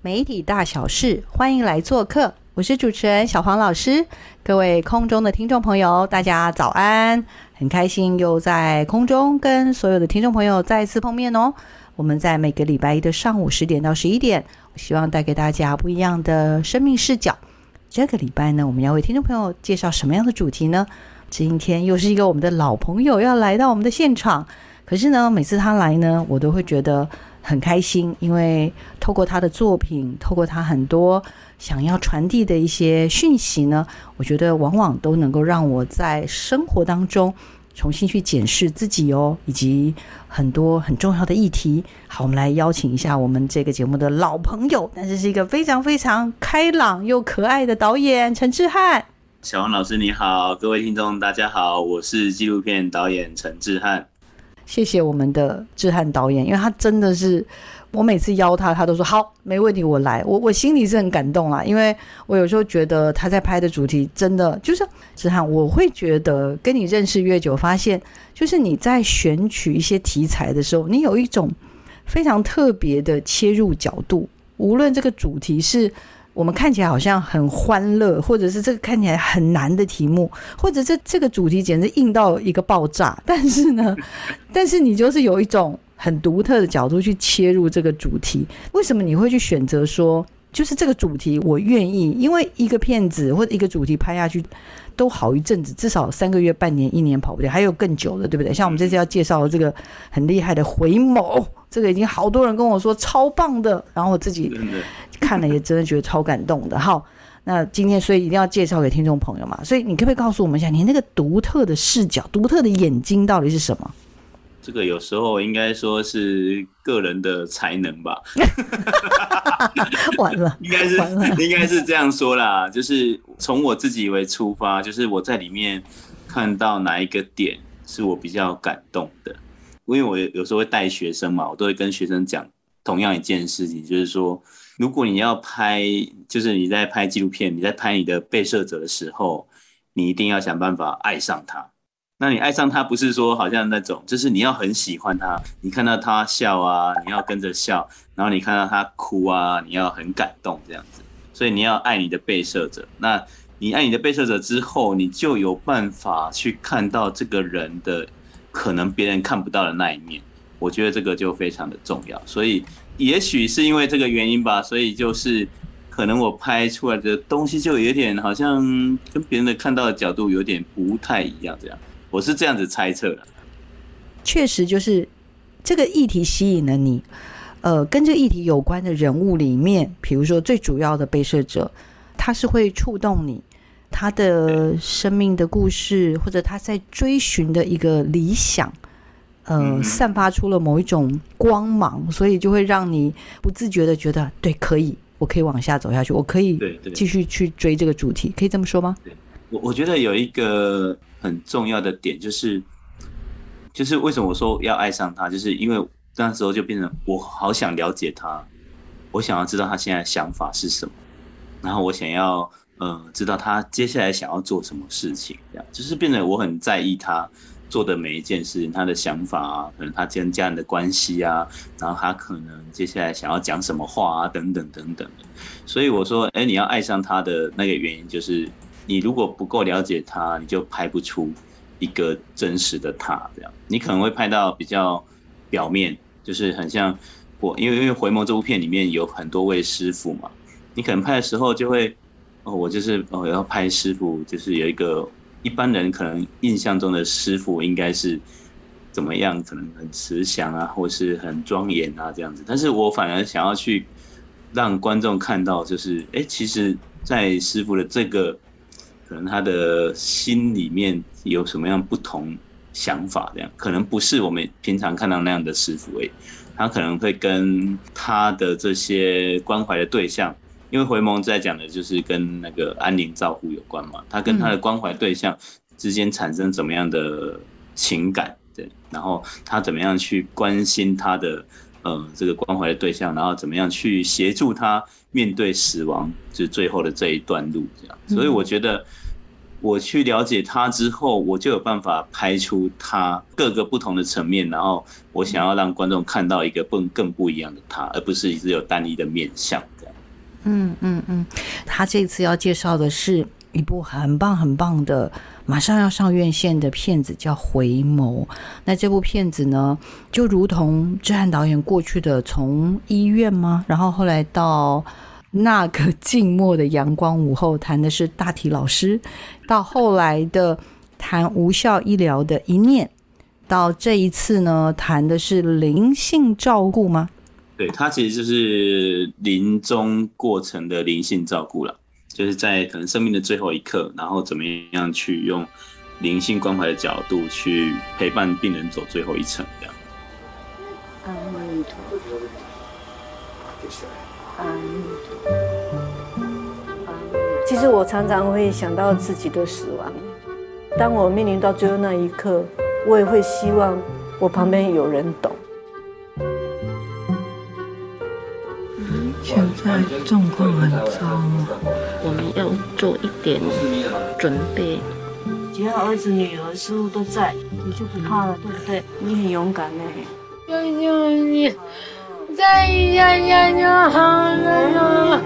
媒体大小事，欢迎来做客。我是主持人小黄老师，各位空中的听众朋友，大家早安！很开心又在空中跟所有的听众朋友再次碰面哦。我们在每个礼拜一的上午十点到十一点，我希望带给大家不一样的生命视角。这个礼拜呢，我们要为听众朋友介绍什么样的主题呢？今天又是一个我们的老朋友要来到我们的现场，可是呢，每次他来呢，我都会觉得。很开心，因为透过他的作品，透过他很多想要传递的一些讯息呢，我觉得往往都能够让我在生活当中重新去检视自己哦，以及很多很重要的议题。好，我们来邀请一下我们这个节目的老朋友，但是是一个非常非常开朗又可爱的导演陈志汉。小王老师你好，各位听众大家好，我是纪录片导演陈志汉。谢谢我们的志汉导演，因为他真的是，我每次邀他，他都说好，没问题，我来。我我心里是很感动啊，因为我有时候觉得他在拍的主题真的就是志翰，我会觉得跟你认识越久，发现就是你在选取一些题材的时候，你有一种非常特别的切入角度，无论这个主题是。我们看起来好像很欢乐，或者是这个看起来很难的题目，或者这这个主题简直硬到一个爆炸。但是呢，但是你就是有一种很独特的角度去切入这个主题。为什么你会去选择说，就是这个主题我愿意？因为一个片子或者一个主题拍下去。都好一阵子，至少三个月、半年、一年跑不掉，还有更久的，对不对？像我们这次要介绍的这个很厉害的回眸，这个已经好多人跟我说超棒的，然后我自己看了也真的觉得超感动的。好，那今天所以一定要介绍给听众朋友嘛，所以你可不可以告诉我们一下，你那个独特的视角、独特的眼睛到底是什么？这个有时候应该说是个人的才能吧，完了，应该是应该是这样说啦，就是从我自己为出发，就是我在里面看到哪一个点是我比较感动的，因为我有时候会带学生嘛，我都会跟学生讲同样一件事情，就是说，如果你要拍，就是你在拍纪录片，你在拍你的被摄者的时候，你一定要想办法爱上他。那你爱上他不是说好像那种，就是你要很喜欢他，你看到他笑啊，你要跟着笑，然后你看到他哭啊，你要很感动这样子。所以你要爱你的被摄者，那你爱你的被摄者之后，你就有办法去看到这个人的可能别人看不到的那一面。我觉得这个就非常的重要。所以也许是因为这个原因吧，所以就是可能我拍出来的东西就有点好像跟别人的看到的角度有点不太一样这样。我是这样子猜测的，确实就是这个议题吸引了你，呃，跟这个议题有关的人物里面，比如说最主要的被摄者，他是会触动你，他的生命的故事，或者他在追寻的一个理想，呃，散发出了某一种光芒，所以就会让你不自觉的觉得，对，可以，我可以往下走下去，我可以继续去追这个主题，可以这么说吗？我我觉得有一个很重要的点就是，就是为什么我说要爱上他，就是因为那时候就变成我好想了解他，我想要知道他现在想法是什么，然后我想要呃知道他接下来想要做什么事情，这样就是变得我很在意他做的每一件事情，他的想法啊，可能他跟家人的关系啊，然后他可能接下来想要讲什么话啊，等等等等，所以我说，哎，你要爱上他的那个原因就是。你如果不够了解他，你就拍不出一个真实的他。这样，你可能会拍到比较表面，就是很像我，因为因为《回眸》这部片里面有很多位师傅嘛，你可能拍的时候就会，哦，我就是哦要拍师傅，就是有一个一般人可能印象中的师傅应该是怎么样，可能很慈祥啊，或是很庄严啊这样子。但是我反而想要去让观众看到，就是哎，其实在师傅的这个可能他的心里面有什么样不同想法，这样可能不是我们平常看到那样的师傅诶，他可能会跟他的这些关怀的对象，因为回眸在讲的就是跟那个安宁照护有关嘛，他跟他的关怀对象之间产生怎么样的情感，对，然后他怎么样去关心他的。呃，这个关怀的对象，然后怎么样去协助他面对死亡，就是最后的这一段路，这样。所以我觉得，我去了解他之后，我就有办法拍出他各个不同的层面，然后我想要让观众看到一个更更不一样的他，而不是只有单一的面相这样。嗯嗯嗯，他这次要介绍的是一部很棒很棒的。马上要上院线的片子叫《回眸》，那这部片子呢，就如同志汉导演过去的从医院吗？然后后来到那个静默的阳光午后，谈的是大体老师，到后来的谈无效医疗的一念，到这一次呢，谈的是灵性照顾吗？对，它其实就是临终过程的灵性照顾了。就是在可能生命的最后一刻，然后怎么样去用灵性关怀的角度去陪伴病人走最后一程，这样。阿弥陀佛，阿弥陀佛。其实我常常会想到自己的死亡，当我面临到最后那一刻，我也会希望我旁边有人懂。在状况很糟，我们要做一点准备。只要儿子女儿师傅都在，你就不怕了，对不对？你很勇敢呢。求求你，再一下下就好了。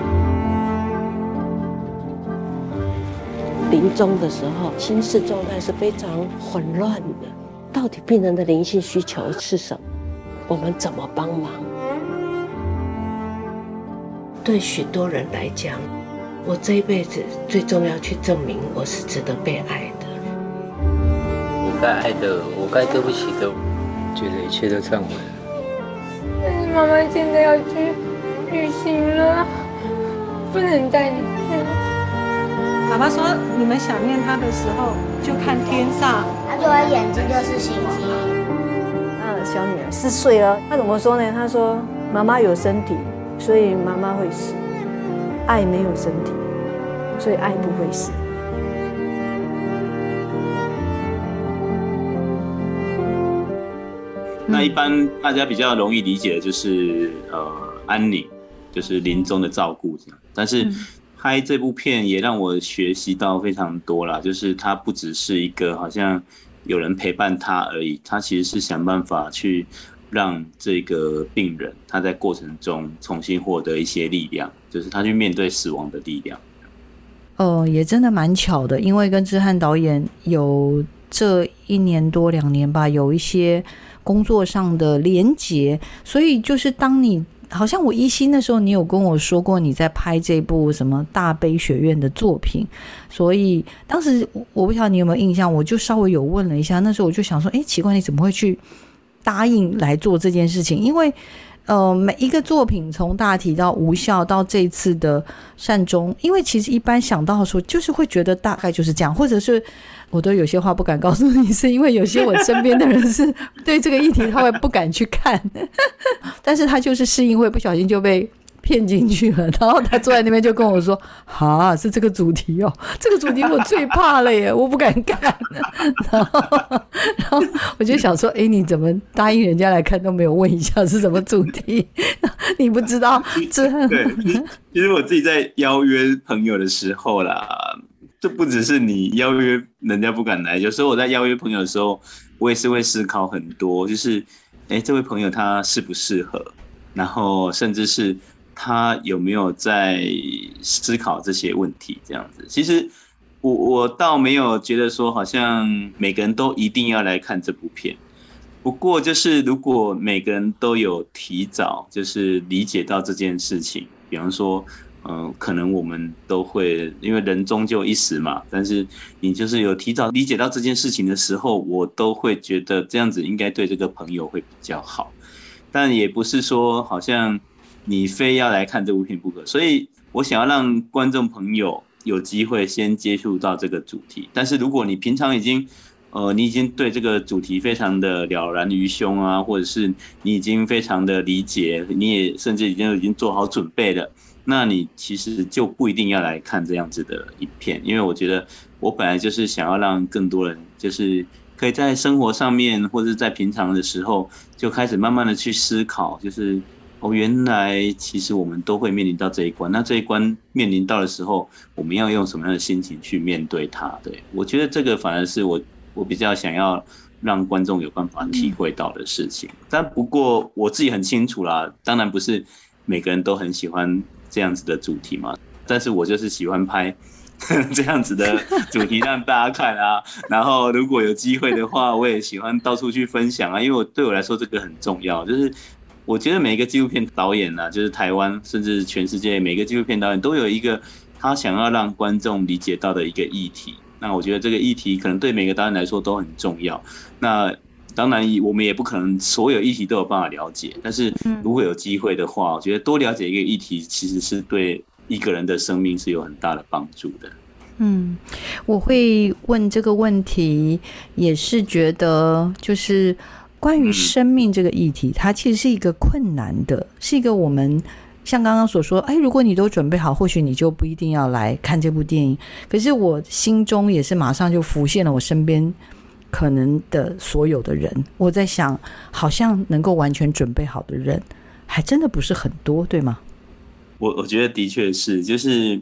临终的时候，心事状态是非常混乱的。到底病人的灵性需求是什么？我们怎么帮忙？对许多人来讲，我这一辈子最重要去证明我是值得被爱的。我该爱的，我该对不起的，觉得一切都忏悔了。但是妈妈现在要去旅行了，不能带你去。爸爸说，你们想念他的时候，就看天上。他说眼睛就是星星。嗯，小女儿四岁了，他怎么说呢？他说妈妈有身体。所以妈妈会死，爱没有身体，所以爱不会死。那一般大家比较容易理解的就是呃安宁，就是临终的照顾这样。但是拍这部片也让我学习到非常多啦，就是它不只是一个好像有人陪伴他而已，他其实是想办法去。让这个病人他在过程中重新获得一些力量，就是他去面对死亡的力量。哦，也真的蛮巧的，因为跟志汉导演有这一年多两年吧，有一些工作上的连结，所以就是当你好像我一心的时候，你有跟我说过你在拍这部什么大悲学院的作品，所以当时我不晓得你有没有印象，我就稍微有问了一下，那时候我就想说，哎，奇怪，你怎么会去？答应来做这件事情，因为，呃，每一个作品从大体到无效到这次的善终，因为其实一般想到说，就是会觉得大概就是这样，或者是我都有些话不敢告诉你，是因为有些我身边的人是对这个议题他会不敢去看，但是他就是适应会不小心就被。骗进去了，然后他坐在那边就跟我说：“ 哈，是这个主题哦，这个主题我最怕了耶，我不敢看。”然后，然后我就想说：“哎，你怎么答应人家来看都没有问一下是什么主题？你不知道？”这对，其实我自己在邀约朋友的时候啦，这不只是你邀约人家不敢来，有时候我在邀约朋友的时候，我也是会思考很多，就是哎，这位朋友他适不适合，然后甚至是。他有没有在思考这些问题？这样子，其实我我倒没有觉得说，好像每个人都一定要来看这部片。不过，就是如果每个人都有提早就是理解到这件事情，比方说，嗯，可能我们都会因为人终究一死嘛。但是你就是有提早理解到这件事情的时候，我都会觉得这样子应该对这个朋友会比较好。但也不是说好像。你非要来看这部片不可，所以我想要让观众朋友有机会先接触到这个主题。但是如果你平常已经呃，你已经对这个主题非常的了然于胸啊，或者是你已经非常的理解，你也甚至已经已经做好准备了，那你其实就不一定要来看这样子的影片，因为我觉得我本来就是想要让更多人就是可以在生活上面或者在平常的时候就开始慢慢的去思考，就是哦，原来其实我们都会面临到这一关，那这一关面临到的时候，我们要用什么样的心情去面对它？对我觉得这个反而是我。我比较想要让观众有办法体会到的事情，但不过我自己很清楚啦，当然不是每个人都很喜欢这样子的主题嘛，但是我就是喜欢拍 这样子的主题让大家看啊，然后如果有机会的话，我也喜欢到处去分享啊，因为我对我来说这个很重要，就是我觉得每一个纪录片导演呢，就是台湾甚至全世界每个纪录片导演都有一个他想要让观众理解到的一个议题。那我觉得这个议题可能对每个导演来说都很重要。那当然，我们也不可能所有议题都有办法了解。但是如果有机会的话，我觉得多了解一个议题，其实是对一个人的生命是有很大的帮助的。嗯，我会问这个问题，也是觉得就是关于生命这个议题，它其实是一个困难的，是一个我们。像刚刚所说，哎，如果你都准备好，或许你就不一定要来看这部电影。可是我心中也是马上就浮现了我身边可能的所有的人。我在想，好像能够完全准备好的人，还真的不是很多，对吗？我我觉得的确是，就是。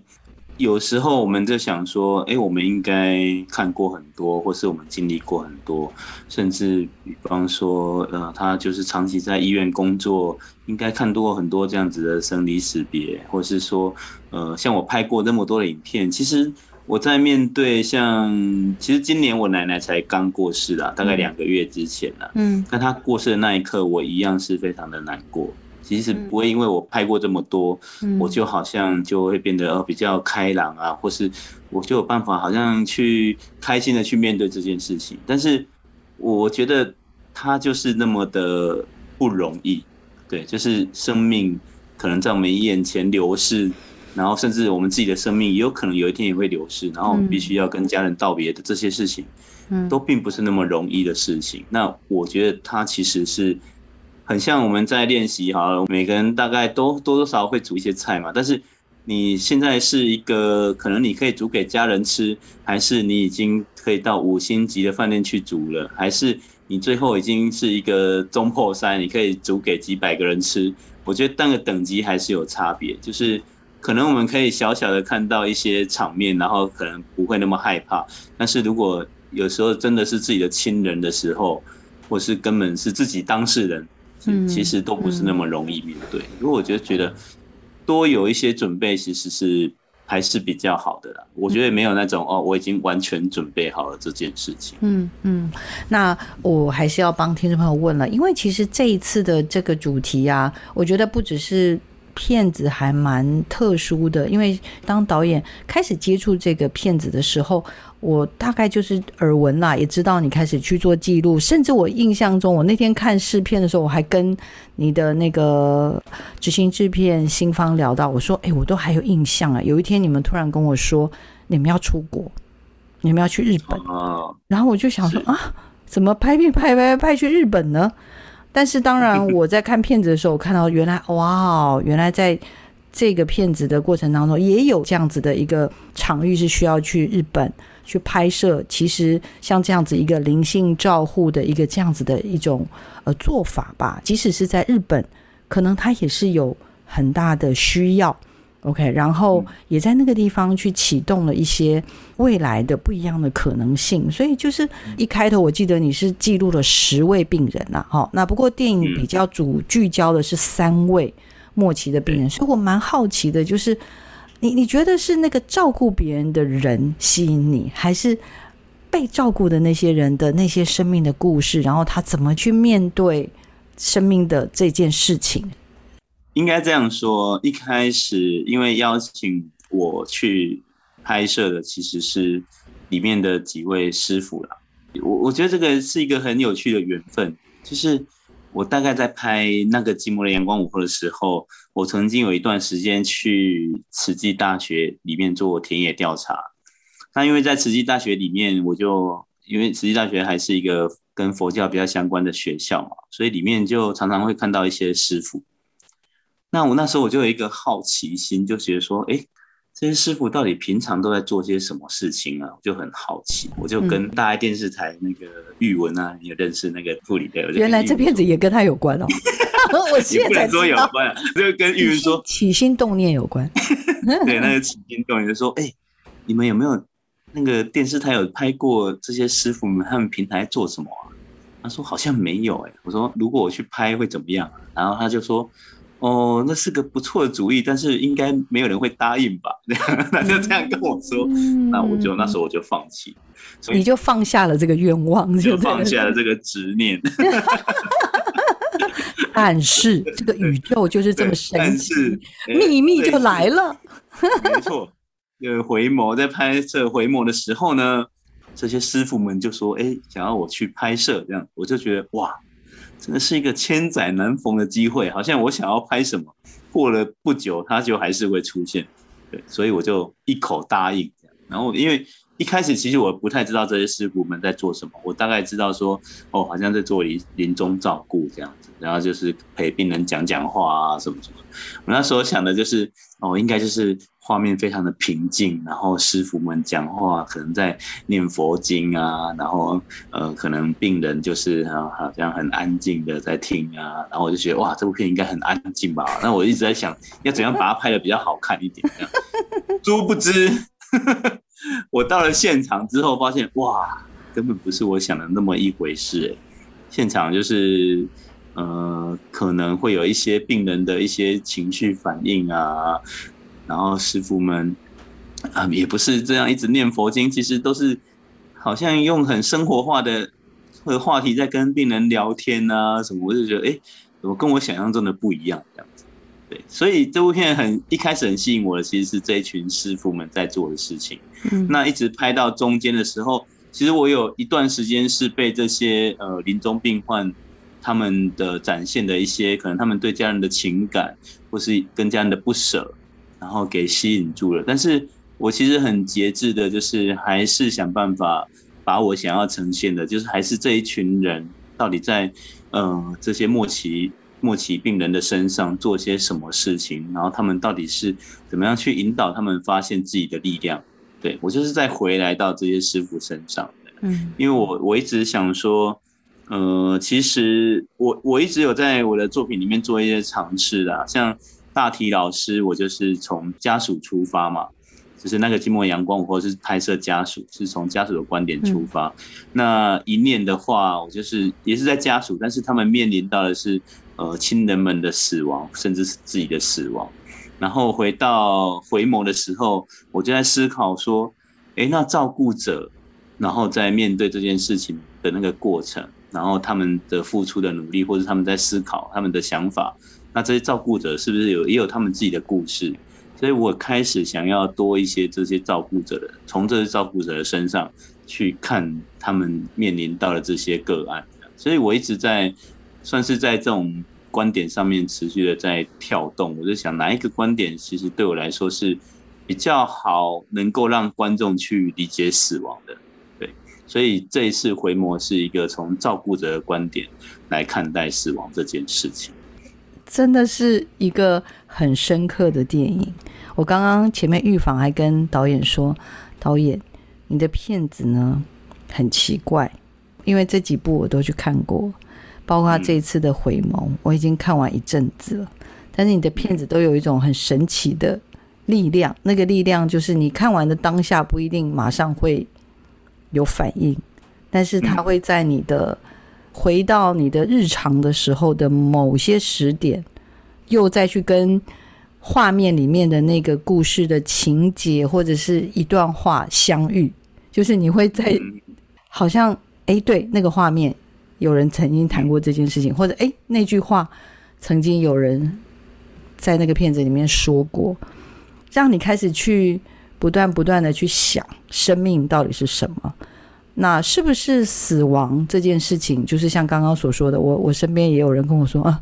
有时候我们在想说，哎，我们应该看过很多，或是我们经历过很多，甚至比方说，呃，他就是长期在医院工作，应该看多很多这样子的生离死别，或是说，呃，像我拍过那么多的影片，其实我在面对像，其实今年我奶奶才刚过世啦，大概两个月之前啦，嗯，但她过世的那一刻，我一样是非常的难过。其实不会，因为我拍过这么多，我就好像就会变得呃比较开朗啊，或是我就有办法好像去开心的去面对这件事情。但是我觉得它就是那么的不容易，对，就是生命可能在我们眼前流逝，然后甚至我们自己的生命也有可能有一天也会流逝，然后我们必须要跟家人道别的这些事情，嗯都并不是那么容易的事情。那我觉得他其实是。很像我们在练习哈，每个人大概都多多少少会煮一些菜嘛。但是你现在是一个，可能你可以煮给家人吃，还是你已经可以到五星级的饭店去煮了，还是你最后已经是一个中破塞，你可以煮给几百个人吃？我觉得那个等级还是有差别。就是可能我们可以小小的看到一些场面，然后可能不会那么害怕。但是如果有时候真的是自己的亲人的时候，或是根本是自己当事人。嗯，其实都不是那么容易面对。因为我觉得，觉得多有一些准备，其实是还是比较好的啦。我觉得没有那种哦，我已经完全准备好了这件事情。嗯嗯，那我还是要帮听众朋友问了，因为其实这一次的这个主题啊，我觉得不只是。骗子还蛮特殊的，因为当导演开始接触这个骗子的时候，我大概就是耳闻啦，也知道你开始去做记录，甚至我印象中，我那天看试片的时候，我还跟你的那个执行制片新方聊到，我说：“哎，我都还有印象啊，有一天你们突然跟我说，你们要出国，你们要去日本然后我就想说啊，怎么拍片拍拍拍去日本呢？”但是当然，我在看片子的时候，我看到原来哇，原来在这个片子的过程当中，也有这样子的一个场域是需要去日本去拍摄。其实像这样子一个灵性照护的一个这样子的一种呃做法吧，即使是在日本，可能它也是有很大的需要。OK，然后也在那个地方去启动了一些未来的不一样的可能性，所以就是一开头我记得你是记录了十位病人呐，好，那不过电影比较主聚焦的是三位末期的病人，所以我蛮好奇的，就是你你觉得是那个照顾别人的人吸引你，还是被照顾的那些人的那些生命的故事，然后他怎么去面对生命的这件事情？应该这样说，一开始因为邀请我去拍摄的其实是里面的几位师傅啦。我我觉得这个是一个很有趣的缘分，就是我大概在拍那个《寂寞的阳光午后》的时候，我曾经有一段时间去慈济大学里面做田野调查。那因为在慈济大学里面，我就因为慈济大学还是一个跟佛教比较相关的学校嘛，所以里面就常常会看到一些师傅。那我那时候我就有一个好奇心，就觉得说，哎。这些师傅到底平常都在做些什么事情啊？我就很好奇，我就跟大爱电视台那个玉文啊，你有认识那个助理的？原来这片子也跟他有关哦。我现在说有关，就跟玉云说起心动念有关。对，那个起心动念就说：“哎，你们有没有那个电视台有拍过这些师傅们他们平台做什么啊？”他说：“好像没有。”哎，我说：“如果我去拍会怎么样？”然后他就说。哦，那是个不错的主意，但是应该没有人会答应吧？他就这样跟我说，那我就那时候我就放弃，你就放下了这个愿望，就放下了这个执念。但是这个宇宙就是这么神奇，秘密就来了。没错，有回眸在拍摄回眸的时候呢，这些师傅们就说：“哎，想要我去拍摄，这样我就觉得哇。”真的是一个千载难逢的机会，好像我想要拍什么，过了不久它就还是会出现，对，所以我就一口答应。然后因为一开始其实我不太知道这些师傅们在做什么，我大概知道说，哦，好像在做临临终照顾这样子，然后就是陪病人讲讲话啊什么什么。我那时候想的就是，哦，应该就是。画面非常的平静，然后师傅们讲话可能在念佛经啊，然后呃，可能病人就是啊，好像很安静的在听啊，然后我就觉得哇，这部片应该很安静吧？那我一直在想要怎样把它拍的比较好看一点。这样，殊不知 我到了现场之后，发现哇，根本不是我想的那么一回事。现场就是呃，可能会有一些病人的一些情绪反应啊。然后师傅们啊，也不是这样一直念佛经，其实都是好像用很生活化的话题在跟病人聊天啊什么，我就觉得哎，怎么跟我想象中的不一样这样？对，所以这部片很一开始很吸引我的，其实是这一群师傅们在做的事情。嗯，那一直拍到中间的时候，其实我有一段时间是被这些呃临终病患他们的展现的一些可能他们对家人的情感，或是跟家人的不舍。然后给吸引住了，但是我其实很节制的，就是还是想办法把我想要呈现的，就是还是这一群人到底在呃这些末期末期病人的身上做些什么事情，然后他们到底是怎么样去引导他们发现自己的力量？对我就是在回来到这些师傅身上的，嗯，因为我我一直想说，呃，其实我我一直有在我的作品里面做一些尝试的，像。大体老师，我就是从家属出发嘛，就是那个寂寞阳光，或者是拍摄家属，是从家属的观点出发。那一念的话，我就是也是在家属，但是他们面临到的是呃亲人们的死亡，甚至是自己的死亡。然后回到回眸的时候，我就在思考说，哎，那照顾者，然后在面对这件事情的那个过程，然后他们的付出的努力，或者他们在思考他们的想法。那这些照顾者是不是有也有他们自己的故事？所以我开始想要多一些这些照顾者的，从这些照顾者的身上去看他们面临到的这些个案。所以我一直在算是在这种观点上面持续的在跳动。我就想哪一个观点其实对我来说是比较好，能够让观众去理解死亡的。对，所以这一次回眸是一个从照顾者的观点来看待死亡这件事情。真的是一个很深刻的电影。我刚刚前面预防还跟导演说：“导演，你的片子呢很奇怪，因为这几部我都去看过，包括这一次的回眸，我已经看完一阵子了。但是你的片子都有一种很神奇的力量，那个力量就是你看完的当下不一定马上会有反应，但是它会在你的。”回到你的日常的时候的某些时点，又再去跟画面里面的那个故事的情节或者是一段话相遇，就是你会在好像哎，对那个画面，有人曾经谈过这件事情，或者哎那句话曾经有人在那个片子里面说过，让你开始去不断不断的去想生命到底是什么。那是不是死亡这件事情，就是像刚刚所说的，我我身边也有人跟我说啊。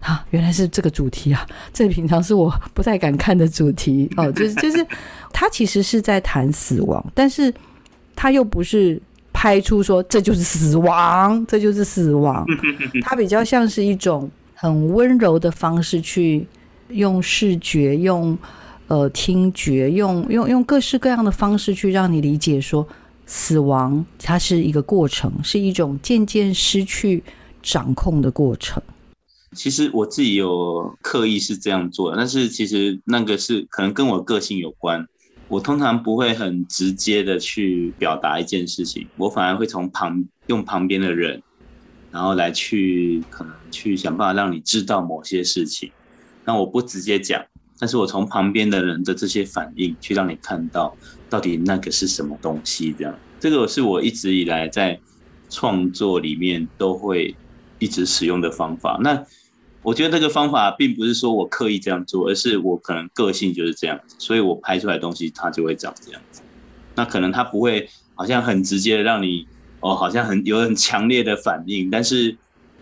啊，原来是这个主题啊！这平常是我不太敢看的主题哦，就是就是，他其实是在谈死亡，但是他又不是拍出说这就是死亡，这就是死亡，它比较像是一种很温柔的方式去用视觉、用呃听觉、用用用各式各样的方式去让你理解说，死亡它是一个过程，是一种渐渐失去掌控的过程。其实我自己有刻意是这样做的，但是其实那个是可能跟我个性有关。我通常不会很直接的去表达一件事情，我反而会从旁用旁边的人，然后来去可能去想办法让你知道某些事情。那我不直接讲，但是我从旁边的人的这些反应去让你看到到底那个是什么东西。这样，这个是我一直以来在创作里面都会一直使用的方法。那我觉得这个方法并不是说我刻意这样做，而是我可能个性就是这样子，所以我拍出来的东西它就会长这样子。那可能它不会好像很直接让你哦，好像很有很强烈的反应，但是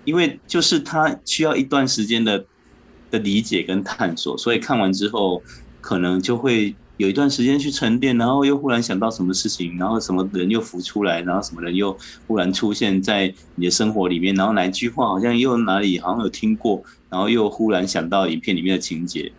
因为就是它需要一段时间的的理解跟探索，所以看完之后可能就会。有一段时间去沉淀，然后又忽然想到什么事情，然后什么人又浮出来，然后什么人又忽然出现在你的生活里面，然后哪一句话好像又哪里好像有听过，然后又忽然想到影片里面的情节，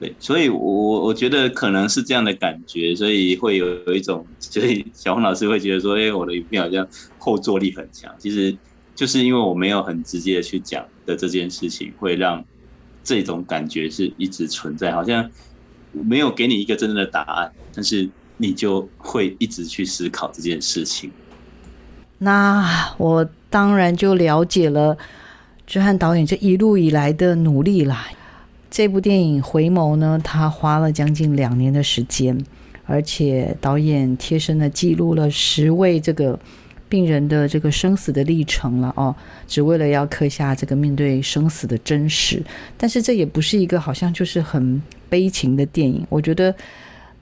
对，所以我我觉得可能是这样的感觉，所以会有有一种，所以小红老师会觉得说，哎，我的影片好像后坐力很强，其实就是因为我没有很直接的去讲的这件事情，会让这种感觉是一直存在，好像。没有给你一个真正的答案，但是你就会一直去思考这件事情。那我当然就了解了志汉导演这一路以来的努力啦。这部电影《回眸》呢，他花了将近两年的时间，而且导演贴身的记录了十位这个。病人的这个生死的历程了哦，只为了要刻下这个面对生死的真实。但是这也不是一个好像就是很悲情的电影。我觉得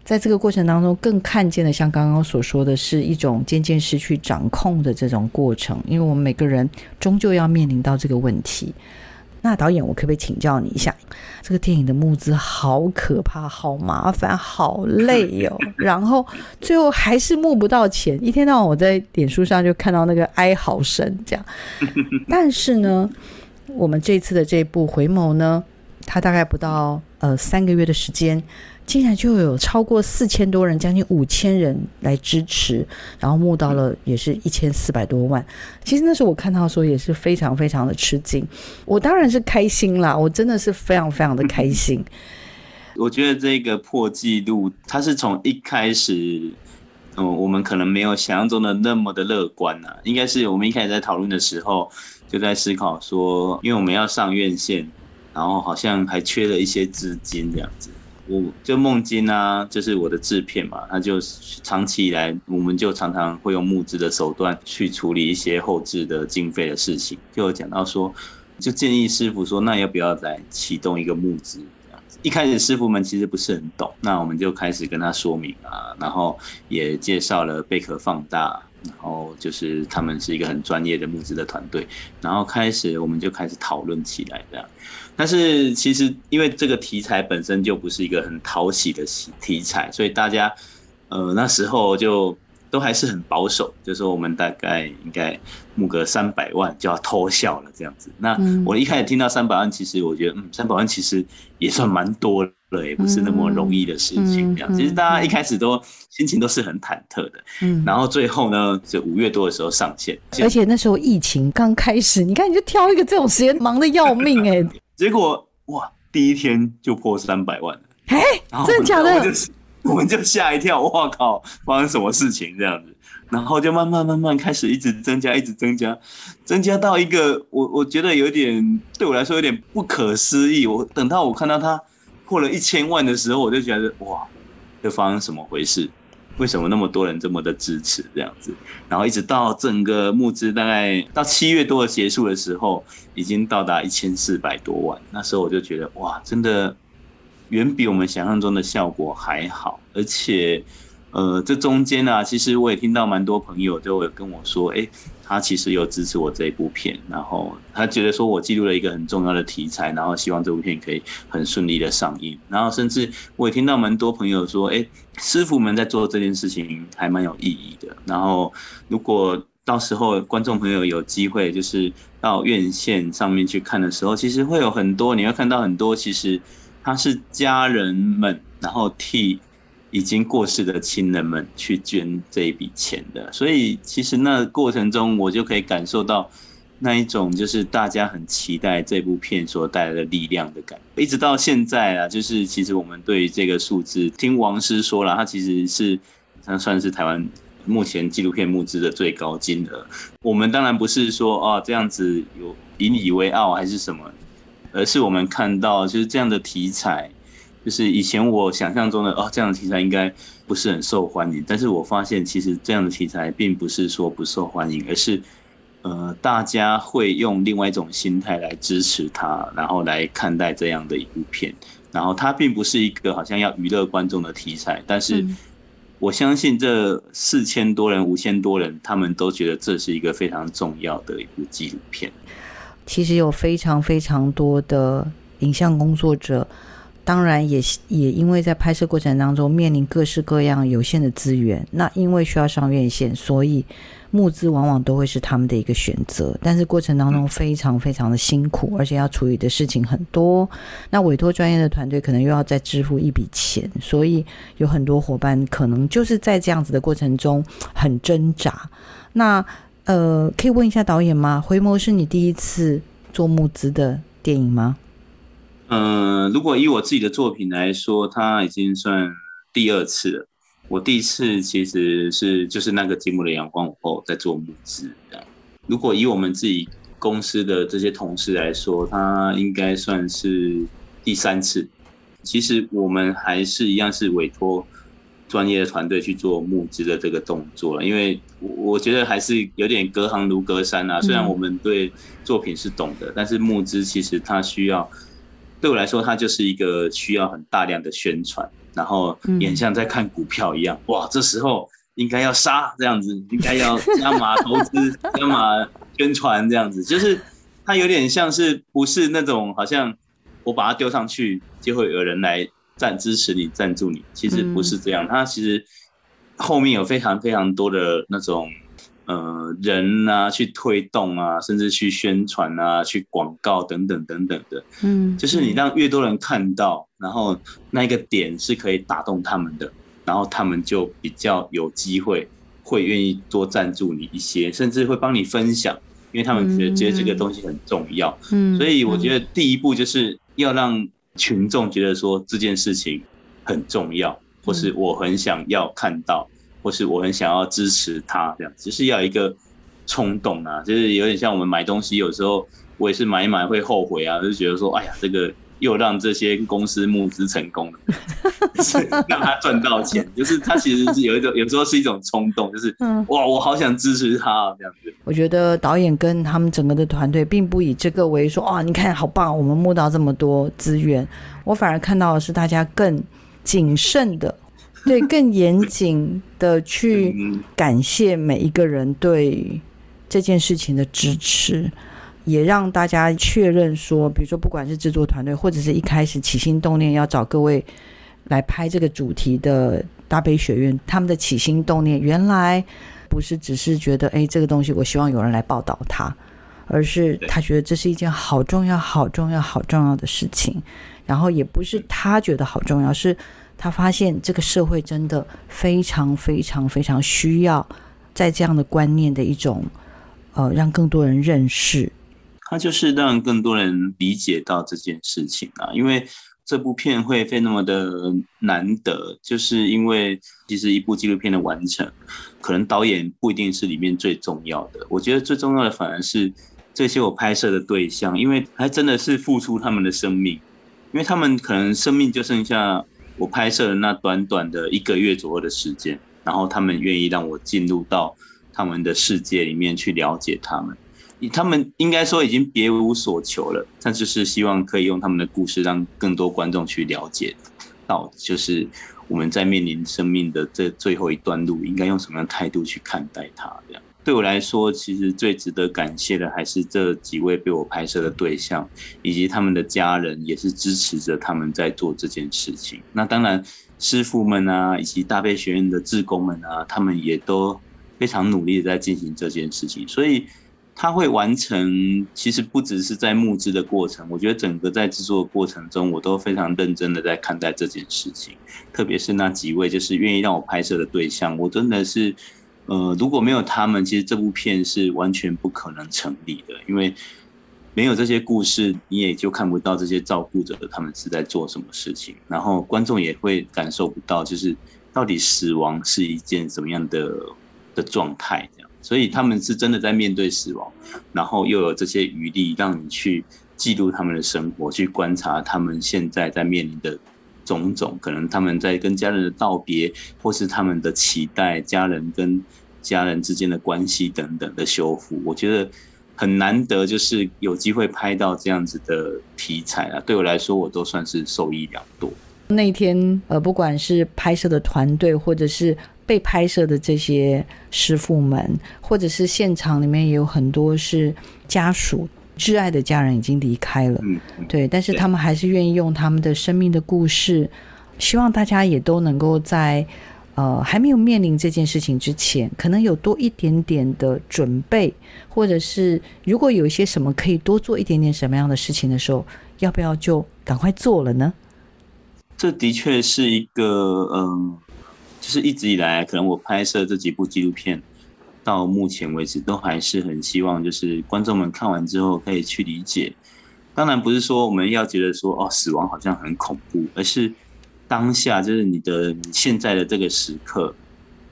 在这个过程当中，更看见的像刚刚所说的是一种渐渐失去掌控的这种过程，因为我们每个人终究要面临到这个问题。那导演，我可不可以请教你一下？这个电影的募资好可怕，好麻烦，好累哟。然后最后还是募不到钱，一天到晚我在脸书上就看到那个哀嚎声，这样。但是呢，我们这次的这部回眸呢，他大概不到呃三个月的时间。竟然就有超过四千多人，将近五千人来支持，然后募到了也是一千四百多万。其实那时候我看到的时候也是非常非常的吃惊，我当然是开心啦，我真的是非常非常的开心。我觉得这个破纪录，它是从一开始，嗯，我们可能没有想象中的那么的乐观呐。应该是我们一开始在讨论的时候，就在思考说，因为我们要上院线，然后好像还缺了一些资金这样子。我就梦金啊，就是我的制片嘛，他就长期以来，我们就常常会用募资的手段去处理一些后置的经费的事情。就有讲到说，就建议师傅说，那要不要来启动一个募资？一开始师傅们其实不是很懂，那我们就开始跟他说明啊，然后也介绍了贝壳放大，然后就是他们是一个很专业的募资的团队，然后开始我们就开始讨论起来这样。但是其实，因为这个题材本身就不是一个很讨喜的题材，所以大家，呃，那时候就都还是很保守，就说我们大概应该募个三百万就要偷笑了这样子。那我一开始听到三百万，其实我觉得，嗯，三百万其实也算蛮多了，也不是那么容易的事情。这样，其实大家一开始都心情都是很忐忑的。嗯，然后最后呢，就五月多的时候上线，而且那时候疫情刚开始，你看你就挑一个这种时间，忙得要命哎。结果哇，第一天就破三百万了！哎，真的假的？我们就吓一跳，哇靠，发生什么事情这样子？然后就慢慢慢慢开始一直增加，一直增加，增加到一个我我觉得有点对我来说有点不可思议。我等到我看到他破了一千万的时候，我就觉得哇，这发生什么回事？为什么那么多人这么的支持这样子？然后一直到整个募资大概到七月多结束的时候，已经到达一千四百多万。那时候我就觉得哇，真的远比我们想象中的效果还好。而且呃，这中间啊，其实我也听到蛮多朋友都有跟我说，哎，他其实有支持我这一部片，然后他觉得说我记录了一个很重要的题材，然后希望这部片可以很顺利的上映。然后甚至我也听到蛮多朋友说，哎，师傅们在做这件事情还蛮有意义的。然后如果到时候观众朋友有机会，就是到院线上面去看的时候，其实会有很多你会看到很多，其实他是家人们，然后替。已经过世的亲人们去捐这一笔钱的，所以其实那过程中我就可以感受到那一种就是大家很期待这部片所带来的力量的感觉。一直到现在啊，就是其实我们对于这个数字，听王师说了，他其实是他算是台湾目前纪录片募资的最高金额。我们当然不是说哦这样子有引以为傲还是什么，而是我们看到就是这样的题材。就是以前我想象中的哦，这样的题材应该不是很受欢迎，但是我发现其实这样的题材并不是说不受欢迎，而是呃大家会用另外一种心态来支持它，然后来看待这样的一部片，然后它并不是一个好像要娱乐观众的题材，但是我相信这四千多人、五千多人，他们都觉得这是一个非常重要的一部纪录片。其实有非常非常多的影像工作者。当然也也因为在拍摄过程当中面临各式各样有限的资源，那因为需要上院线，所以募资往往都会是他们的一个选择。但是过程当中非常非常的辛苦，而且要处理的事情很多。那委托专业的团队可能又要再支付一笔钱，所以有很多伙伴可能就是在这样子的过程中很挣扎。那呃，可以问一下导演吗？回眸是你第一次做募资的电影吗？嗯，如果以我自己的作品来说，它已经算第二次了。我第一次其实是就是那个节目的阳光午后在做募资。如果以我们自己公司的这些同事来说，他应该算是第三次。其实我们还是一样是委托专业的团队去做募资的这个动作了，因为我觉得还是有点隔行如隔山啊。虽然我们对作品是懂的，但是募资其实它需要。对我来说，它就是一个需要很大量的宣传，然后也像在看股票一样，哇，这时候应该要杀这样子，应该要加码投资、加码宣传这样子，就是它有点像是不是那种好像我把它丢上去就会有人来赞支持你、赞助你，其实不是这样，它其实后面有非常非常多的那种。呃，人啊，去推动啊，甚至去宣传啊，去广告等等等等的，嗯，就是你让越多人看到，然后那个点是可以打动他们的，然后他们就比较有机会会愿意多赞助你一些，甚至会帮你分享，因为他们觉得觉得这个东西很重要，嗯，所以我觉得第一步就是要让群众觉得说这件事情很重要，或是我很想要看到。或是我很想要支持他，这样就是要一个冲动啊，就是有点像我们买东西，有时候我也是买一买会后悔啊，就觉得说，哎呀，这个又让这些公司募资成功了，让他赚到钱，就是他其实是有一种，有时候是一种冲动，就是哇，我好想支持他啊这样子。我觉得导演跟他们整个的团队并不以这个为说，啊，你看好棒，我们募到这么多资源，我反而看到的是大家更谨慎的。对，更严谨的去感谢每一个人对这件事情的支持，也让大家确认说，比如说，不管是制作团队，或者是一开始起心动念要找各位来拍这个主题的大悲学院，他们的起心动念原来不是只是觉得，哎，这个东西我希望有人来报道它，而是他觉得这是一件好重要、好重要、好重要的事情，然后也不是他觉得好重要，是。他发现这个社会真的非常非常非常需要在这样的观念的一种，呃，让更多人认识。他就是让更多人理解到这件事情啊，因为这部片会非那么的难得，就是因为其实一部纪录片的完成，可能导演不一定是里面最重要的。我觉得最重要的反而是这些我拍摄的对象，因为还真的是付出他们的生命，因为他们可能生命就剩下。我拍摄的那短短的一个月左右的时间，然后他们愿意让我进入到他们的世界里面去了解他们，他们应该说已经别无所求了，但就是希望可以用他们的故事让更多观众去了解到，就是我们在面临生命的这最后一段路，应该用什么样的态度去看待它？这样对我来说，其实最值得感谢的还是这几位被我拍摄的对象，以及他们的家人，也是支持着他们在做这件事情。那当然，师傅们啊，以及大悲学院的志工们啊，他们也都非常努力的在进行这件事情，所以。他会完成，其实不只是在募资的过程，我觉得整个在制作的过程中，我都非常认真的在看待这件事情。特别是那几位就是愿意让我拍摄的对象，我真的是，呃，如果没有他们，其实这部片是完全不可能成立的，因为没有这些故事，你也就看不到这些照顾者他们是在做什么事情，然后观众也会感受不到，就是到底死亡是一件什么样的的状态。所以他们是真的在面对死亡，然后又有这些余力让你去记录他们的生活，去观察他们现在在面临的种种，可能他们在跟家人的道别，或是他们的期待，家人跟家人之间的关系等等的修复。我觉得很难得，就是有机会拍到这样子的题材啊，对我来说，我都算是受益良多。那天呃，不管是拍摄的团队，或者是。被拍摄的这些师傅们，或者是现场里面也有很多是家属挚爱的家人已经离开了，对，但是他们还是愿意用他们的生命的故事，希望大家也都能够在呃还没有面临这件事情之前，可能有多一点点的准备，或者是如果有一些什么可以多做一点点什么样的事情的时候，要不要就赶快做了呢？这的确是一个嗯。就是一直以来，可能我拍摄这几部纪录片，到目前为止都还是很希望，就是观众们看完之后可以去理解。当然不是说我们要觉得说哦，死亡好像很恐怖，而是当下就是你的现在的这个时刻，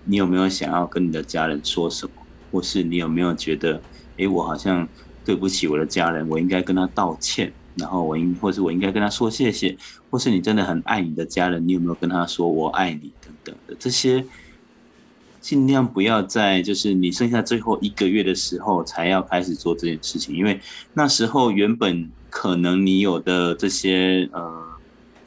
你有没有想要跟你的家人说什么，或是你有没有觉得，哎，我好像对不起我的家人，我应该跟他道歉。然后我应，或是我应该跟他说谢谢，或是你真的很爱你的家人，你有没有跟他说我爱你等等的这些，尽量不要在就是你剩下最后一个月的时候才要开始做这件事情，因为那时候原本可能你有的这些呃，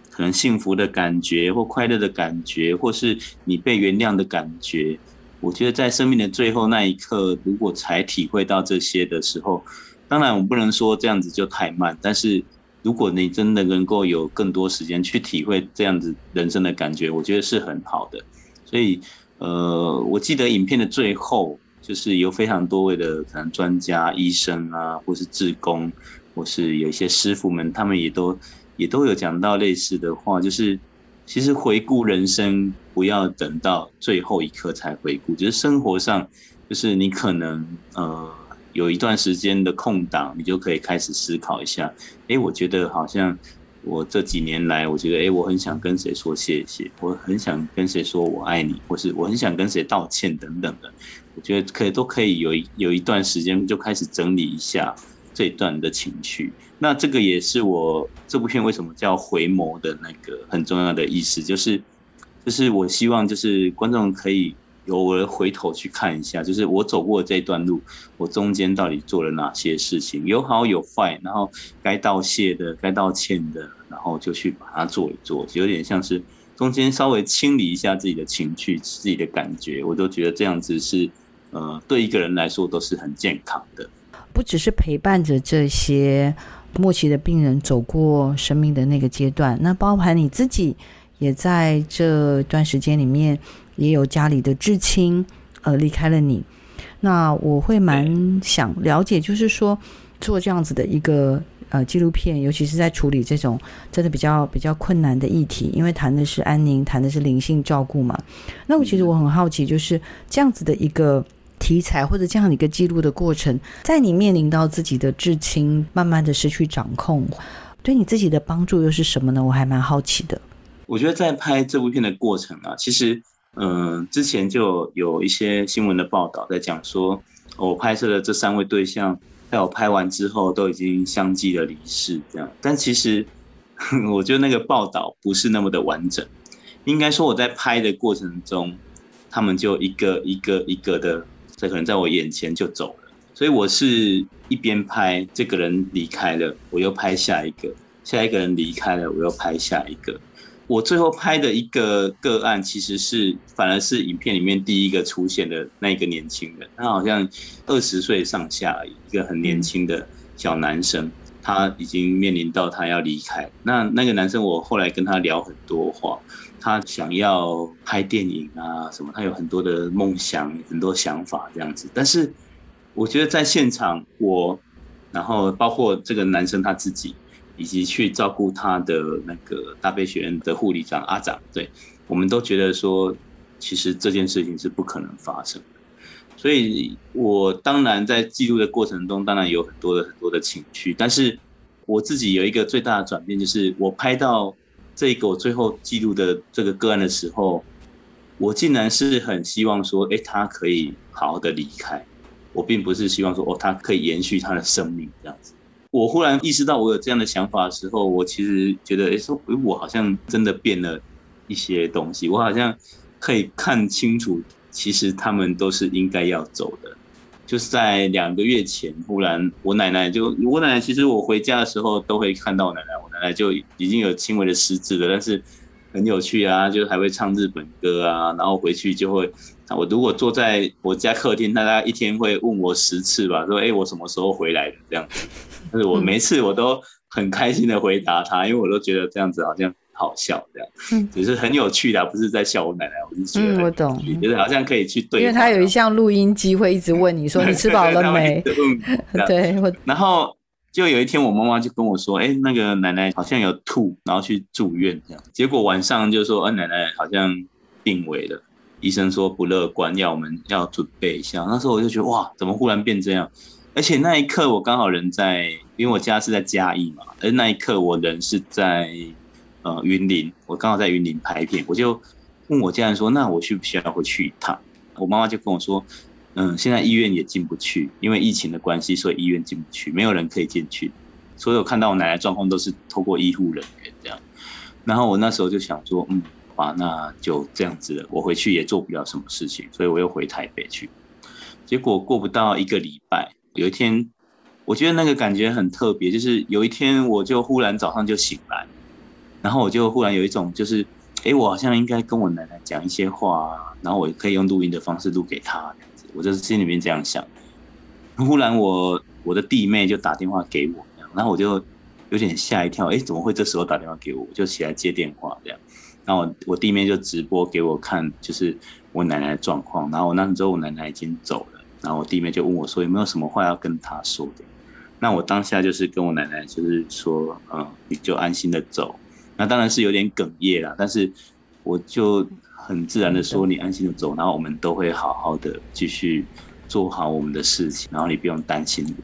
可能幸福的感觉或快乐的感觉，或是你被原谅的感觉，我觉得在生命的最后那一刻，如果才体会到这些的时候。当然，我不能说这样子就太慢，但是如果你真的能够有更多时间去体会这样子人生的感觉，我觉得是很好的。所以，呃，我记得影片的最后，就是有非常多位的可能专家、医生啊，或是志工，或是有一些师傅们，他们也都也都有讲到类似的话，就是其实回顾人生，不要等到最后一刻才回顾，就是生活上，就是你可能呃。有一段时间的空档，你就可以开始思考一下。哎，我觉得好像我这几年来，我觉得哎，我很想跟谁说谢谢，我很想跟谁说我爱你，或是我很想跟谁道歉等等的。我觉得可以都可以有有一段时间就开始整理一下这一段的情绪。那这个也是我这部片为什么叫回眸的那个很重要的意思，就是就是我希望就是观众可以。偶尔回头去看一下，就是我走过这段路，我中间到底做了哪些事情，有好有坏，然后该道谢的、该道歉的，然后就去把它做一做，有点像是中间稍微清理一下自己的情绪、自己的感觉，我都觉得这样子是，呃，对一个人来说都是很健康的。不只是陪伴着这些末期的病人走过生命的那个阶段，那包含你自己也在这段时间里面。也有家里的至亲，呃，离开了你，那我会蛮想了解，就是说做这样子的一个呃纪录片，尤其是在处理这种真的比较比较困难的议题，因为谈的是安宁，谈的是灵性照顾嘛。那我其实我很好奇，就是这样子的一个题材或者这样的一个记录的过程，在你面临到自己的至亲慢慢的失去掌控，对你自己的帮助又是什么呢？我还蛮好奇的。我觉得在拍这部片的过程啊，其实。嗯，之前就有一些新闻的报道在讲说，我拍摄的这三位对象，在我拍完之后都已经相继的离世，这样。但其实，我觉得那个报道不是那么的完整。应该说我在拍的过程中，他们就一个一个一个的，在可能在我眼前就走了。所以我是一边拍这个人离开了，我又拍下一个，下一个人离开了，我又拍下一个。我最后拍的一个个案，其实是反而是影片里面第一个出现的那个年轻人，他好像二十岁上下而已，一个很年轻的小男生，他已经面临到他要离开。那那个男生，我后来跟他聊很多话，他想要拍电影啊什么，他有很多的梦想，很多想法这样子。但是我觉得在现场，我然后包括这个男生他自己。以及去照顾他的那个大悲学院的护理长阿长，对，我们都觉得说，其实这件事情是不可能发生的。所以，我当然在记录的过程中，当然有很多的很多的情绪。但是，我自己有一个最大的转变，就是我拍到这个我最后记录的这个个案的时候，我竟然是很希望说，哎，他可以好好的离开。我并不是希望说，哦，他可以延续他的生命这样子。我忽然意识到我有这样的想法的时候，我其实觉得，哎，说，哎，我好像真的变了一些东西。我好像可以看清楚，其实他们都是应该要走的。就是在两个月前，忽然我奶奶就，我奶奶其实我回家的时候都会看到我奶奶，我奶奶就已经有轻微的失智了，但是很有趣啊，就还会唱日本歌啊，然后回去就会。我如果坐在我家客厅，大家一天会问我十次吧，说：“哎，我什么时候回来的？”这样子，但是我每次我都很开心的回答他，因为我都觉得这样子好像好笑，这样，嗯，只是很有趣的，不是在笑我奶奶，我是觉得，嗯，我懂，觉得好像可以去对，因为他有一项录音机会一直问你说你吃饱了没？对，然后就有一天我妈妈就跟我说：“哎，那个奶奶好像有吐，然后去住院这样。”结果晚上就说：“嗯，奶奶好像病危了。”医生说不乐观，要我们要准备一下。那时候我就觉得哇，怎么忽然变这样？而且那一刻我刚好人在，因为我家是在嘉义嘛，而那一刻我人是在呃云林，我刚好在云林拍片，我就问我家人说，那我需不需要回去一趟？我妈妈就跟我说，嗯，现在医院也进不去，因为疫情的关系，所以医院进不去，没有人可以进去。所以我看到我奶奶状况都是透过医护人员这样。然后我那时候就想说，嗯。啊，那就这样子了。我回去也做不了什么事情，所以我又回台北去。结果过不到一个礼拜，有一天，我觉得那个感觉很特别，就是有一天我就忽然早上就醒来，然后我就忽然有一种就是，哎，我好像应该跟我奶奶讲一些话，然后我可以用录音的方式录给她。我就是心里面这样想。忽然我我的弟妹就打电话给我，然后我就有点吓一跳，哎，怎么会这时候打电话给我？我就起来接电话这样。然后我我弟妹就直播给我看，就是我奶奶的状况。然后我那时候我奶奶已经走了，然后我弟妹就问我说有没有什么话要跟他说的。那我当下就是跟我奶奶就是说，嗯，你就安心的走。那当然是有点哽咽啦，但是我就很自然的说你安心的走，然后我们都会好好的继续做好我们的事情，然后你不用担心。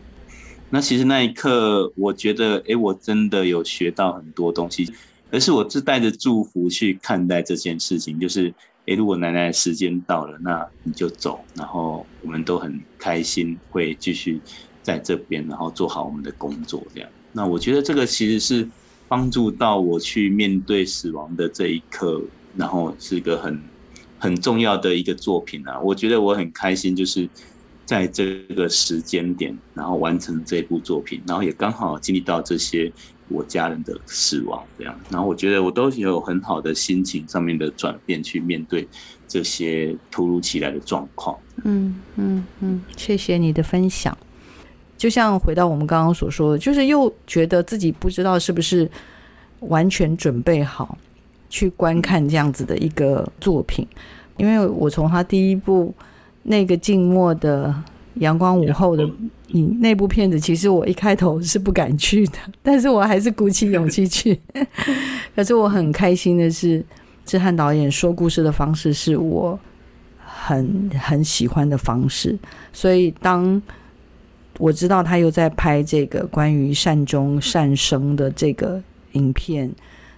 那其实那一刻我觉得，哎，我真的有学到很多东西。而是我是带着祝福去看待这件事情，就是，诶，如果奶奶时间到了，那你就走，然后我们都很开心，会继续在这边，然后做好我们的工作，这样。那我觉得这个其实是帮助到我去面对死亡的这一刻，然后是一个很很重要的一个作品啊。我觉得我很开心，就是在这个时间点，然后完成这部作品，然后也刚好经历到这些。我家人的死亡，这样，然后我觉得我都有很好的心情上面的转变去面对这些突如其来的状况。嗯嗯嗯，谢谢你的分享。就像回到我们刚刚所说的，就是又觉得自己不知道是不是完全准备好去观看这样子的一个作品，因为我从他第一部那个静默的。阳光午后的影那部片子，其实我一开头是不敢去的，但是我还是鼓起勇气去。可是我很开心的是，志汉导演说故事的方式是我很很喜欢的方式，所以当我知道他又在拍这个关于善终善生的这个影片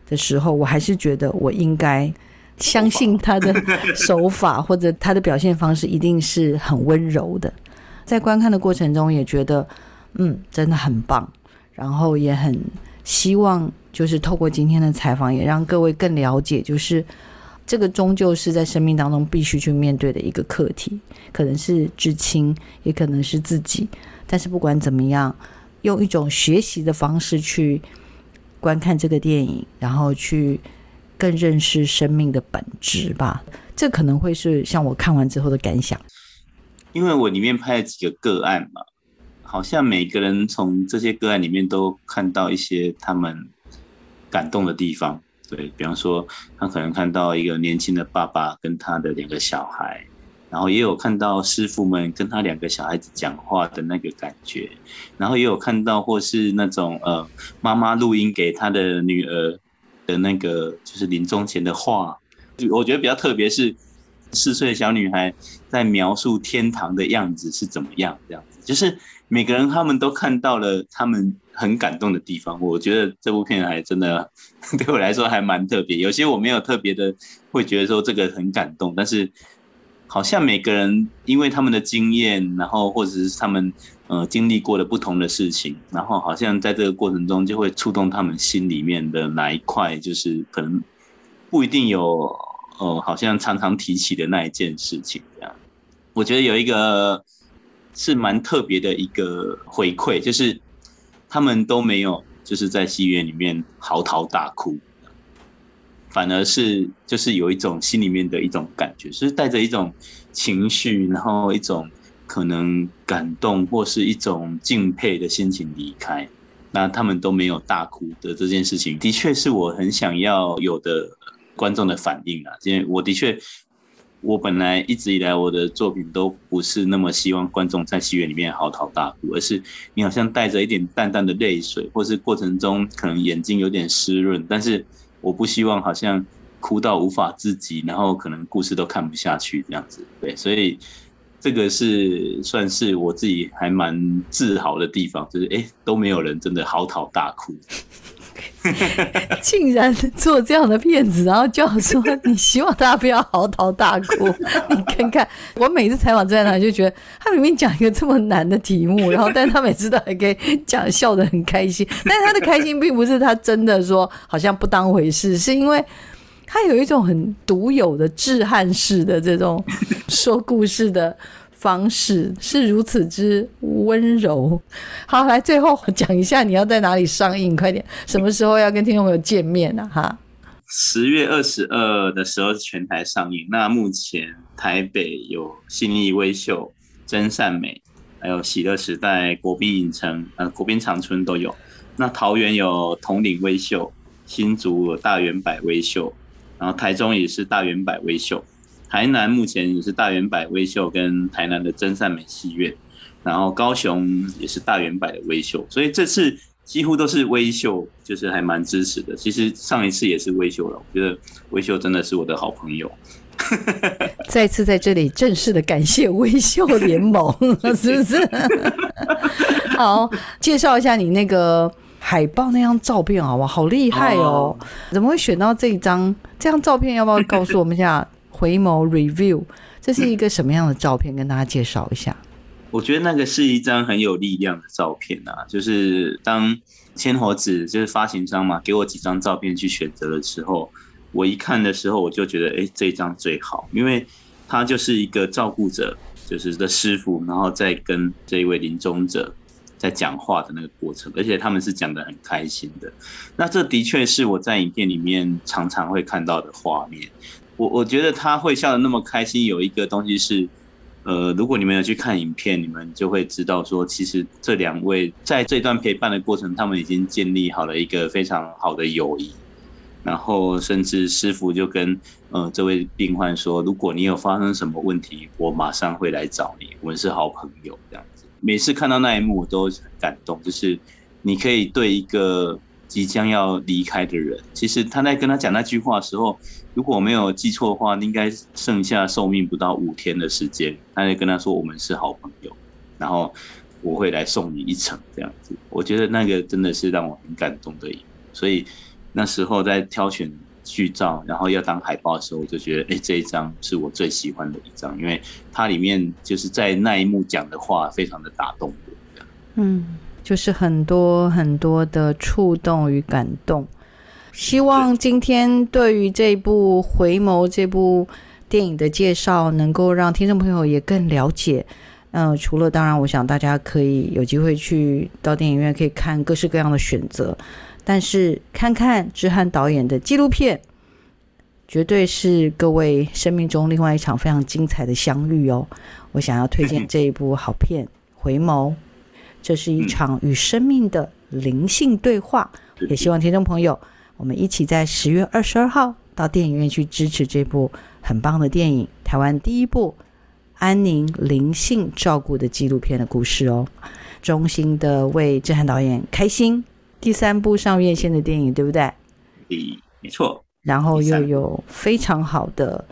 的时候，我还是觉得我应该相信他的手法或者他的表现方式一定是很温柔的。在观看的过程中，也觉得，嗯，真的很棒。然后也很希望，就是透过今天的采访，也让各位更了解，就是这个终究是在生命当中必须去面对的一个课题，可能是至亲，也可能是自己。但是不管怎么样，用一种学习的方式去观看这个电影，然后去更认识生命的本质吧。这可能会是像我看完之后的感想。因为我里面拍了几个个案嘛，好像每个人从这些个案里面都看到一些他们感动的地方。对比方说，他可能看到一个年轻的爸爸跟他的两个小孩，然后也有看到师傅们跟他两个小孩子讲话的那个感觉，然后也有看到或是那种呃妈妈录音给他的女儿的那个就是临终前的话。我觉得比较特别是四岁的小女孩在描述天堂的样子是怎么样，这样子就是每个人他们都看到了他们很感动的地方。我觉得这部片还真的 对我来说还蛮特别。有些我没有特别的会觉得说这个很感动，但是好像每个人因为他们的经验，然后或者是他们呃经历过的不同的事情，然后好像在这个过程中就会触动他们心里面的哪一块，就是可能不一定有。哦，好像常常提起的那一件事情，这样，我觉得有一个是蛮特别的一个回馈，就是他们都没有就是在戏院里面嚎啕大哭，反而是就是有一种心里面的一种感觉，是带着一种情绪，然后一种可能感动或是一种敬佩的心情离开。那他们都没有大哭的这件事情，的确是我很想要有的。观众的反应啊，因为我的确，我本来一直以来我的作品都不是那么希望观众在戏院里面嚎啕大哭，而是你好像带着一点淡淡的泪水，或是过程中可能眼睛有点湿润，但是我不希望好像哭到无法自己，然后可能故事都看不下去这样子。对，所以这个是算是我自己还蛮自豪的地方，就是哎都没有人真的嚎啕大哭。竟然做这样的骗子，然后就要说你希望大家不要嚎啕大哭。你看看，我每次采访在那，就觉得他明明讲一个这么难的题目，然后但他每次都还可以讲笑得很开心。但是他的开心并不是他真的说好像不当回事，是因为他有一种很独有的智汉式的这种说故事的。方式是如此之温柔。好，来最后讲一下你要在哪里上映，快点，什么时候要跟听众朋友见面呢？哈，十月二十二的时候全台上映。那目前台北有新义微秀、真善美，还有喜乐时代、国宾影城、呃国宾长春都有。那桃园有统领微秀，新竹有大圆百微秀，然后台中也是大圆百微秀。台南目前也是大圆百微秀跟台南的真善美戏院，然后高雄也是大圆百的微秀，所以这次几乎都是微秀，就是还蛮支持的。其实上一次也是微秀了，我觉得微秀真的是我的好朋友。再次在这里正式的感谢微秀联盟，是不是？好，介绍一下你那个海报那张照片，好不好？好厉害哦！怎么会选到这一张这张照片？要不要告诉我们一下？回眸 review，这是一个什么样的照片？跟大家介绍一下。我觉得那个是一张很有力量的照片啊，就是当千猴子就是发行商嘛，给我几张照片去选择的时候，我一看的时候，我就觉得，哎，这张最好，因为他就是一个照顾者，就是的师傅，然后再跟这一位临终者在讲话的那个过程，而且他们是讲的很开心的。那这的确是我在影片里面常常会看到的画面。我我觉得他会笑得那么开心，有一个东西是，呃，如果你们有去看影片，你们就会知道说，其实这两位在这段陪伴的过程，他们已经建立好了一个非常好的友谊。然后甚至师傅就跟呃这位病患说，如果你有发生什么问题，我马上会来找你，我们是好朋友这样子。每次看到那一幕，我都很感动，就是你可以对一个即将要离开的人，其实他在跟他讲那句话的时候。如果没有记错的话，应该剩下寿命不到五天的时间。他就跟他说：“我们是好朋友，然后我会来送你一程。”这样子，我觉得那个真的是让我很感动的一幕。所以那时候在挑选剧照，然后要当海报的时候，我就觉得，哎，这一张是我最喜欢的一张，因为它里面就是在那一幕讲的话，非常的打动我。嗯，就是很多很多的触动与感动。希望今天对于这部《回眸》这部电影的介绍，能够让听众朋友也更了解。嗯，除了当然，我想大家可以有机会去到电影院，可以看各式各样的选择。但是看看志翰导演的纪录片，绝对是各位生命中另外一场非常精彩的相遇哦。我想要推荐 这一部好片《回眸》，这是一场与生命的灵性对话，也希望听众朋友我们一起在十月二十二号到电影院去支持这部很棒的电影，台湾第一部安宁灵性照顾的纪录片的故事哦。衷心的为志涵导演开心，第三部上院线的电影，对不对？嗯，没错。然后又有非常好的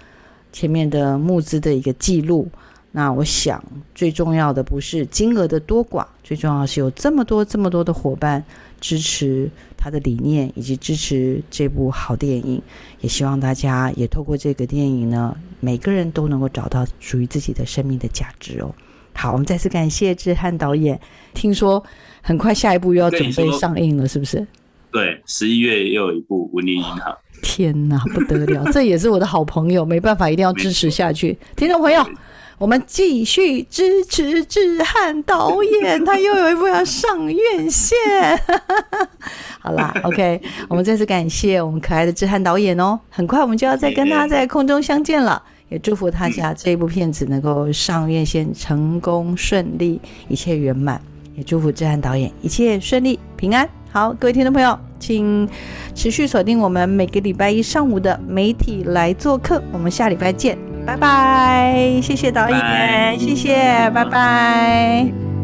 前面的募资的一个记录。那我想最重要的不是金额的多寡，最重要是有这么多这么多的伙伴支持他的理念，以及支持这部好电影。也希望大家也透过这个电影呢，每个人都能够找到属于自己的生命的价值哦。好，我们再次感谢志汉导演。听说很快下一部又要准备上映了，是不是？对，十一月又有一部《文林银行》。天哪，不得了！这也是我的好朋友，没办法，一定要支持下去。听众朋友，我们继续支持志汉导演，他又有一部要上院线。好啦，OK，我们再次感谢我们可爱的志汉导演哦。很快我们就要再跟他在空中相见了，也祝福他家这部片子能够上院线成功顺利，一切圆满。也祝福志汉导演一切顺利平安。好，各位听众朋友，请持续锁定我们每个礼拜一上午的媒体来做客。我们下礼拜见，拜拜！谢谢导演，谢谢，拜拜。